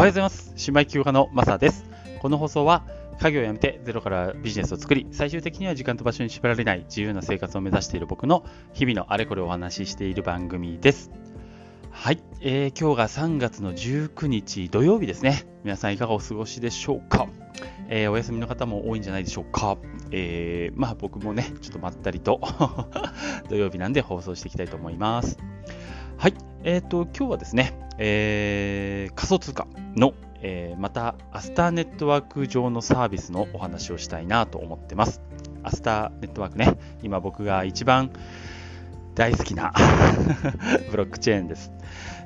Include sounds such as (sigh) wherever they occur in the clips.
おはようございます。新米休暇のマサです。この放送は家業を辞めてゼロからビジネスを作り最終的には時間と場所に縛られない自由な生活を目指している僕の日々のあれこれをお話ししている番組です。はい、えー、今日が3月の19日土曜日ですね。皆さんいかがお過ごしでしょうか、えー、お休みの方も多いんじゃないでしょうか、えー、まあ僕もねちょっとまったりと (laughs) 土曜日なんで放送していきたいと思います。はい。えっ、ー、と今日はですね、えー、仮想通貨。のえー、またアスターネットワーク上のサービスのお話をしたいなと思ってます。アスターネットワークね、今僕が一番大好きな (laughs) ブロックチェーンです。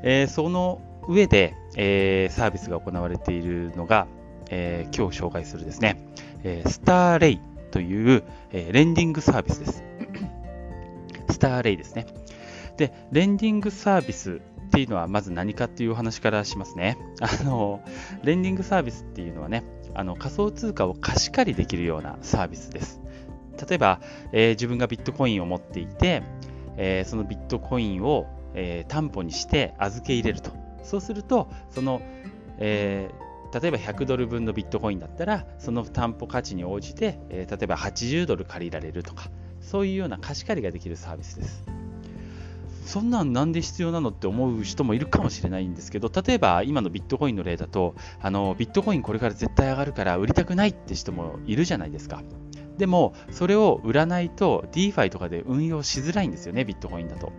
えー、その上で、えー、サービスが行われているのが、え今日紹介するですね、えスターレイという、えレンディングサービスです。スターレイですね。で、レンディングサービスっていうのはまず何かっていうお話からしますね。(laughs) あの、レンディングサービスっていうのはね、あの仮想通貨を貸し借りできるようなサービスです。例えば、えー、自分がビットコインを持っていて、えー、そのビットコインを、えー、担保にして預け入れると。そうすると、その、え例えば100ドル分のビットコインだったら、その担保価値に応じて、え例えば80ドル借りられるとか、そういうような貸し借りができるサービスです。そんなんなんで必要なのって思う人もいるかもしれないんですけど、例えば今のビットコインの例だと、あのビットコインこれから絶対上がるから売りたくないって人もいるじゃないですか。でも、それを売らないと DeFi とかで運用しづらいんですよね、ビットコインだと。っ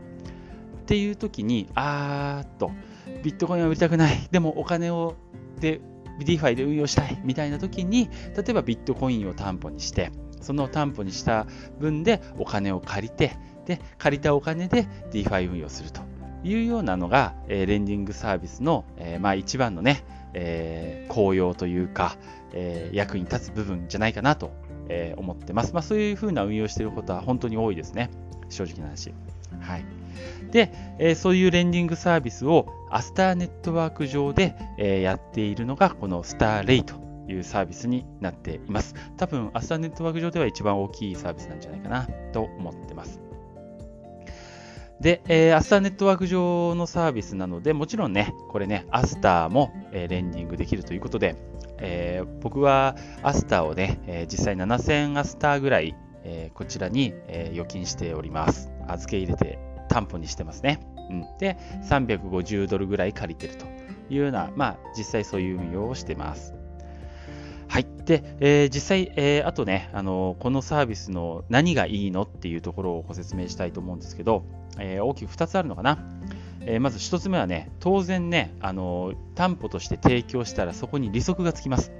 ていう時に、あーっと、ビットコインは売りたくない。でもお金をで DeFi で運用したいみたいな時に、例えばビットコインを担保にして、その担保にした分でお金を借りて、で、借りたお金で DeFi 運用するというようなのが、えー、レンディングサービスの、えー、まあ、一番のね、えー、効用というか、え役に立つ部分じゃないかなと、え思ってます。まあ、そういうふうな運用していることは本当に多いですね。正直な話。はい。で、えそういうレンディングサービスをアスターネットワーク上で、えやっているのがこのスターレイというサービスになっています。多分、アスターネットワーク上では一番大きいサービスなんじゃないかなと思ってます。で、えー、アスターネットワーク上のサービスなので、もちろんね、これね、アスターも、えー、レンディングできるということで、えー、僕はアスターをね、え、実際7000アスターぐらい、え、こちらに、え、預金しております。預け入れて担保にしてますね。うん、で、350ドルぐらい借りてるというような、まあ、実際そういう運用をしてます。はい。で、えー、実際、えー、あとね、あのこのサービスの何がいいのっていうところをご説明したいと思うんですけど、えー、大きく2つあるのかな。えまず1つ目はね、当然ね、あの担保として提供したらそこに利息がつきます。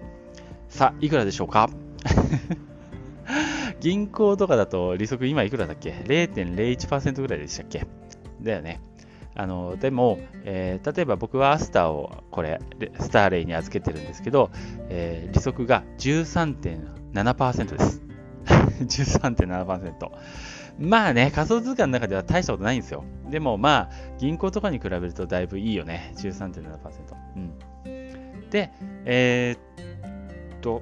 さあ、いくらでしょうか？(laughs) 銀行とかだと利息今いくらだっけ ?0.01% ぐらいでしたっけ？だよね。あのでも、えー、例えば僕はアスターをこれ、スターレイに預けてるんですけど、えー、利息が13.7%です。(laughs) 13.7%。まあね、仮想通貨の中では大したことないんですよ。でもまあ、銀行とかに比べるとだいぶいいよね。13.7%。うん。で、えー、っと、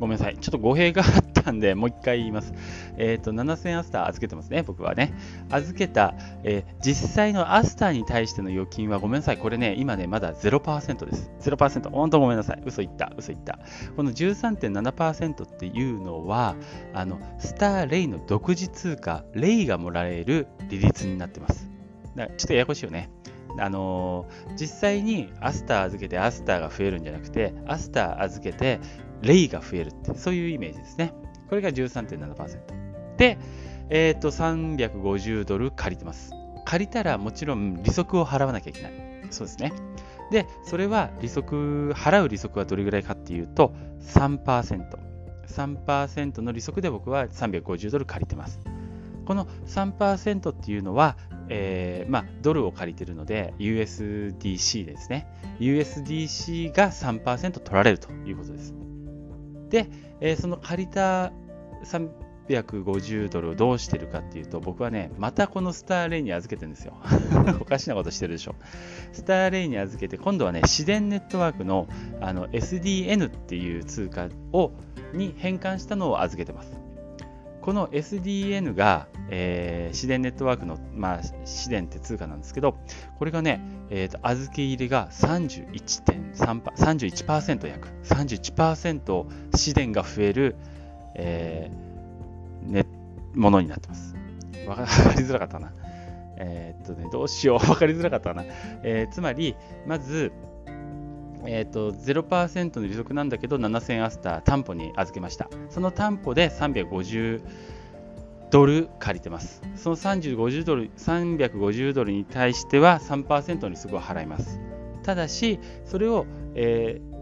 ごめんなさい。ちょっと語弊があったんで、もう一回言います。えっ、ー、と、7000アスター預けてますね、僕はね。預けた、えー、実際のアスターに対しての預金はごめんなさい。これね、今ね、まだ0%です。0%。本当ごめんなさい。嘘言った。嘘言った。この13.7%っていうのは、あの、スターレイの独自通貨、レイがもらえる利率になってます。だちょっとややこしいよね。あのー、実際にアスター預けてアスターが増えるんじゃなくて、アスター預けてレイが増えるって、そういうイメージですね。これが13.7%。で、えっ、ー、と、350ドル借りてます。借りたらもちろん利息を払わなきゃいけない。そうですね。で、それは利息、払う利息はどれぐらいかっていうと3%。3%の利息で僕は350ドル借りてます。この3%っていうのは、えー、まあ、ドルを借りてるので USDC ですね。USDC が3%取られるということです。で、えー、その借りた350ドルをどうしてるかっていうと、僕はね、またこのスターレイに預けてるんですよ。(laughs) おかしなことしてるでしょ。スターレイに預けて、今度はね、自然ネットワークのあの SDN っていう通貨をに変換したのを預けてます。この SDN が、えー、市電ネットワークの、まあ、市電って通貨なんですけど、これがね、えーと、預け入れが31.3%、31%約、31%市電が増える、えー、ね、ものになってます。わかりづらかったな。えー、っとね、どうしよう。わかりづらかったな。えー、つまり、まず、えーと、0%の利息なんだけど7000アスター担保に預けました。その担保で350ドル借りてます。その350ドル350ドルに対しては3%の利息を払います。ただし、それを、えー、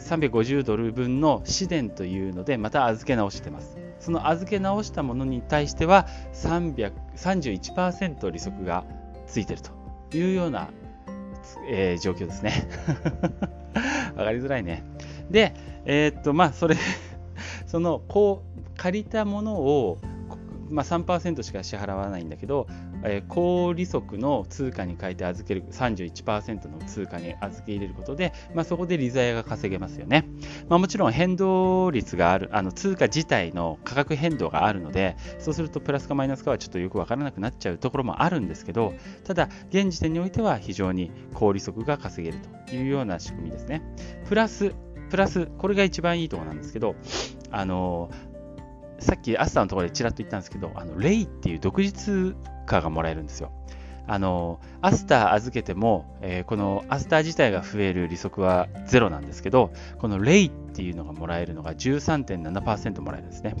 350ドル分の資電というのでまた預け直してます。その預け直したものに対しては31%利息がついてるというような、えー、状況ですね。(laughs) わかりづらいね。で、えー、っと、まあ、それ (laughs) その、こう、借りたものを、まあ、3%しか支払わないんだけど、えー、高利息の通貨に変えて預ける31%の通貨に預け入れることで、まあ、そこで利ざが稼げますよね。まあ、もちろん変動率がある、あの通貨自体の価格変動があるので、そうするとプラスかマイナスかはちょっとよくわからなくなっちゃうところもあるんですけど、ただ、現時点においては非常に高利息が稼げるというような仕組みですね。プラス、プラス、これが一番いいところなんですけど、あのさっきアスタのところでちらっと言ったんですけど、あのレイっていう独立価がもらえるんですよ。あのアスター預けても、えー、このアスター自体が増える利息はゼロなんですけど、このレイっていうのがもらえるのが13.7%もらえるんですね。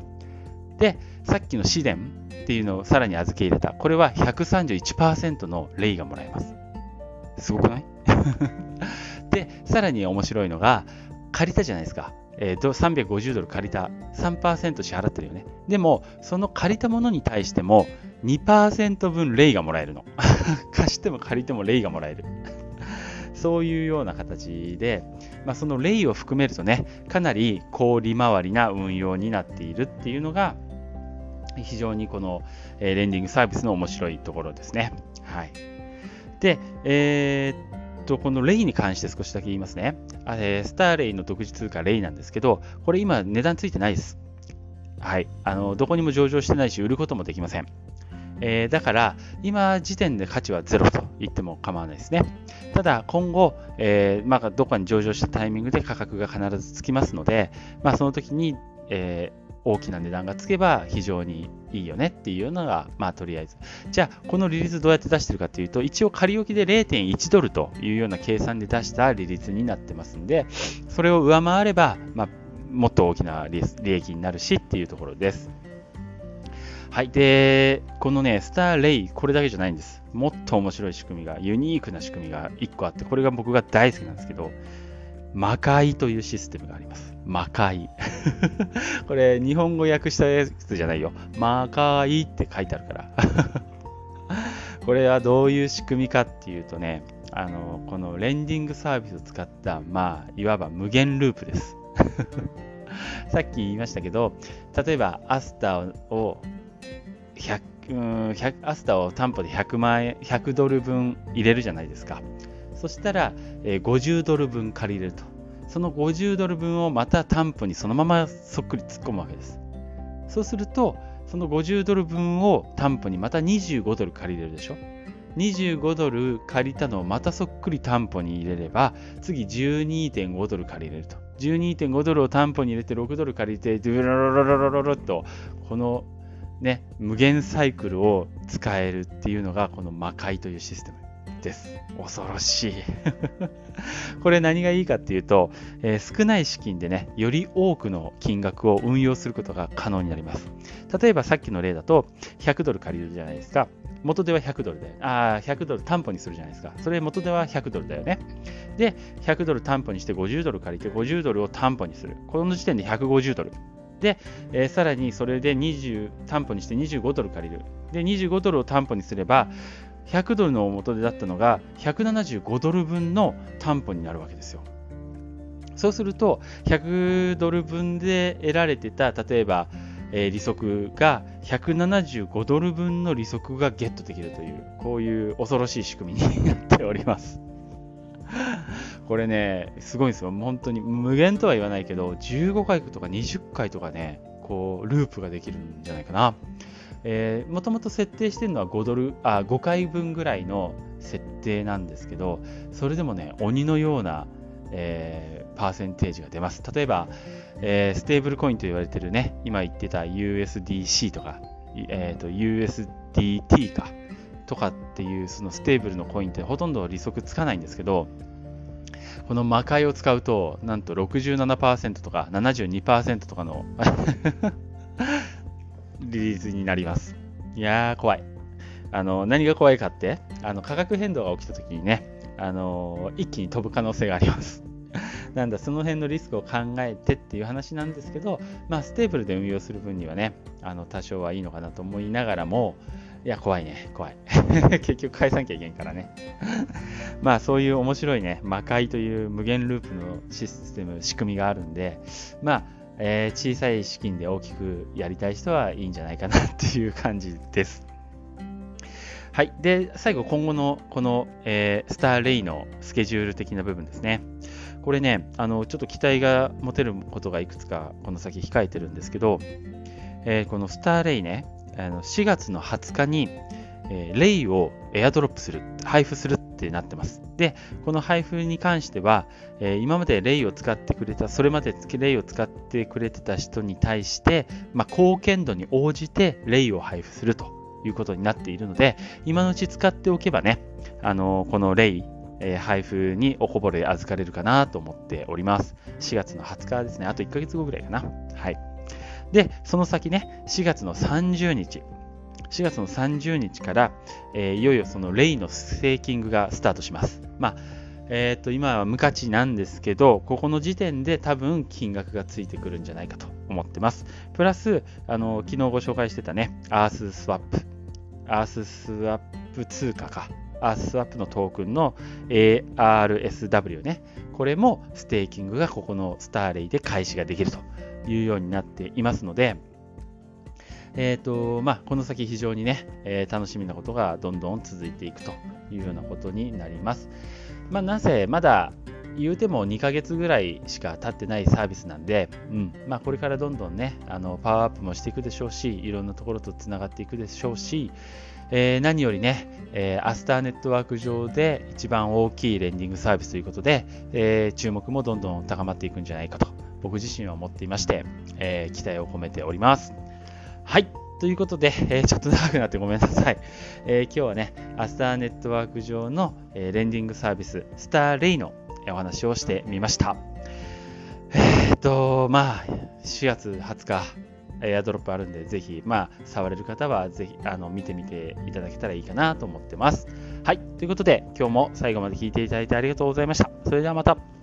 で、さっきのシデンっていうのをさらに預け入れた。これは131%のレイがもらえます。すごくない？(laughs) で、さらに面白いのが、借りたじゃないですか。えー、350ドル借りた3%支払ってるよね。でも、その借りたものに対しても2%分レイがもらえるの。(laughs) 貸しても借りてもレイがもらえる。(laughs) そういうような形で、まあ、そのレイを含めるとね、かなり高利回りな運用になっているっていうのが、非常にこの、えー、レンディングサービスの面白いところですね。はい。で、えー、と、このレイに関して少しだけ言いますね。えスターレイの独自通貨レイなんですけど、これ今値段ついてないです。はい。あの、どこにも上場してないし、売ることもできません。えー、だから、今時点で価値はゼロと言っても構わないですね。ただ、今後、えー、まあ、どこかに上場したタイミングで価格が必ずつきますので、まあ、その時に、えー、大きな値段がつけば非常にいいよねっていうのが、まあとりあえず。じゃあ、この利率どうやって出してるかというと、一応仮置きで0.1ドルというような計算で出した利率になってますんで、それを上回れば、まあ、もっと大きな利益になるしっていうところです。はい。で、このね、スターレイ、これだけじゃないんです。もっと面白い仕組みが、ユニークな仕組みが1個あって、これが僕が大好きなんですけど、魔界というシステムがあります。魔界。(laughs) これ、日本語訳したやつじゃないよ。魔界って書いてあるから。(laughs) これはどういう仕組みかっていうとね、あの、このレンディングサービスを使った、まあ、いわば無限ループです。(laughs) さっき言いましたけど、例えばアスターを100、100アスタを担保で100万円、100ドル分入れるじゃないですか。そしたら、えー、50ドル分借りれると。その50ドル分をまた担保にそのままそっくり突っ込むわけです。そうすると、その50ドル分を担保にまた25ドル借りれるでしょ。25ドル借りたのをまたそっくり担保に入れれば、次12.5ドル借りれると。12.5ドルを担保に入れて6ドル借りて、ドゥロロロロロロと、このね、無限サイクルを使えるっていうのが、この魔界というシステム。です。恐ろしい。(laughs) これ何がいいかっていうと、えー、少ない資金でね、より多くの金額を運用することが可能になります。例えばさっきの例だと、100ドル借りるじゃないですか。元では100ドルで、あ、100ドル担保にするじゃないですか。それ元では100ドルだよね。で、100ドル担保にして50ドル借りて50ドルを担保にする。この時点で150ドル。で、えー、さらにそれで20担保にして25ドル借りる。で、25ドルを担保にすれば、100ドルの元手だったのが175ドル分の担保になるわけですよ。そうすると100ドル分で得られてた例えば、えー、利息が175ドル分の利息がゲットできるというこういう恐ろしい仕組みになっております。これね、すごいんですよ。本当に無限とは言わないけど、15回とか20回とかね、こうループができるんじゃないかな。え、もともと設定してるのは5ドルあ5回分ぐらいの設定なんですけどそれでもね鬼のような、えー、パーセンテージが出ます例えば、えー、ステーブルコインと言われてるね今言ってた USDC とか、えーと、USDT かとかっていうそのステーブルのコインってほとんど利息つかないんですけどこの魔界を使うとなんと67%とか72%とかの (laughs) リリースになります。いやー、怖い。あの、何が怖いかって、あの、価格変動が起きた時にね、あの、一気に飛ぶ可能性があります。(laughs) なんだ、その辺のリスクを考えてっていう話なんですけど、まあ、ステーブルで運用する分にはね、あの、多少はいいのかなと思いながらも、いや、怖いね、怖い。(laughs) 結局返さなきゃいけんからね。(laughs) まあ、そういう面白いね、魔界という無限ループのシステム、仕組みがあるんで、まあ、えー、小さい資金で大きくやりたい人はいいんじゃないかなっていう感じです。はい。で、最後、今後のこの、えー、スターレイのスケジュール的な部分ですね。これね、あの、ちょっと期待が持てることがいくつかこの先控えてるんですけど、えー、このスターレイね、あの4月の20日に、えー、レイをエアドロップする、配布するってなってます。で、この配布に関しては、えー、今までレイを使ってくれた、それまでレイを使ってくれてた人に対して、まあ、貢献度に応じてレイを配布するということになっているので、今のうち使っておけばね、あのー、このレイ、え、配布におこぼれ預かれるかなと思っております。4月の20日ですね。あと1ヶ月後ぐらいかな。はい。で、その先ね、4月の30日。4月の30日から、えー、いよいよそのレイのステーキングがスタートします。まあえー、と今は無価値なんですけど、ここの時点で多分金額がついてくるんじゃないかと思ってます。プラス、あの昨日ご紹介してたね、アーススワップ、アーススワップ通貨か、アーススワップのトークンの ARSW ね、これもステーキングがここのスターレイで開始ができるというようになっていますので、えーとまあ、この先非常にね、えー、楽しみなことがどんどん続いていくというようなことになります。まあ、なぜまだ言うても2ヶ月ぐらいしか経ってないサービスなんで、うんまあ、これからどんどんねあのパワーアップもしていくでしょうしいろんなところとつながっていくでしょうし、えー、何よりね、えー、アスターネットワーク上で一番大きいレンディングサービスということで、えー、注目もどんどん高まっていくんじゃないかと僕自身は思っていまして、え期待を込めております。はい。ということで、えー、ちょっと長くなってごめんなさい。えー、今日はね、アスターネットワーク上の、え、レンディングサービス、スターレイのお話をしてみました。えっと、まあ、4月20日、エアドロップあるんで、ぜひ、まあ、触れる方は、ぜひ、あの、見てみていただけたらいいかなと思ってます。はい。ということで、今日も最後まで聞いていただいてありがとうございました。それではまた。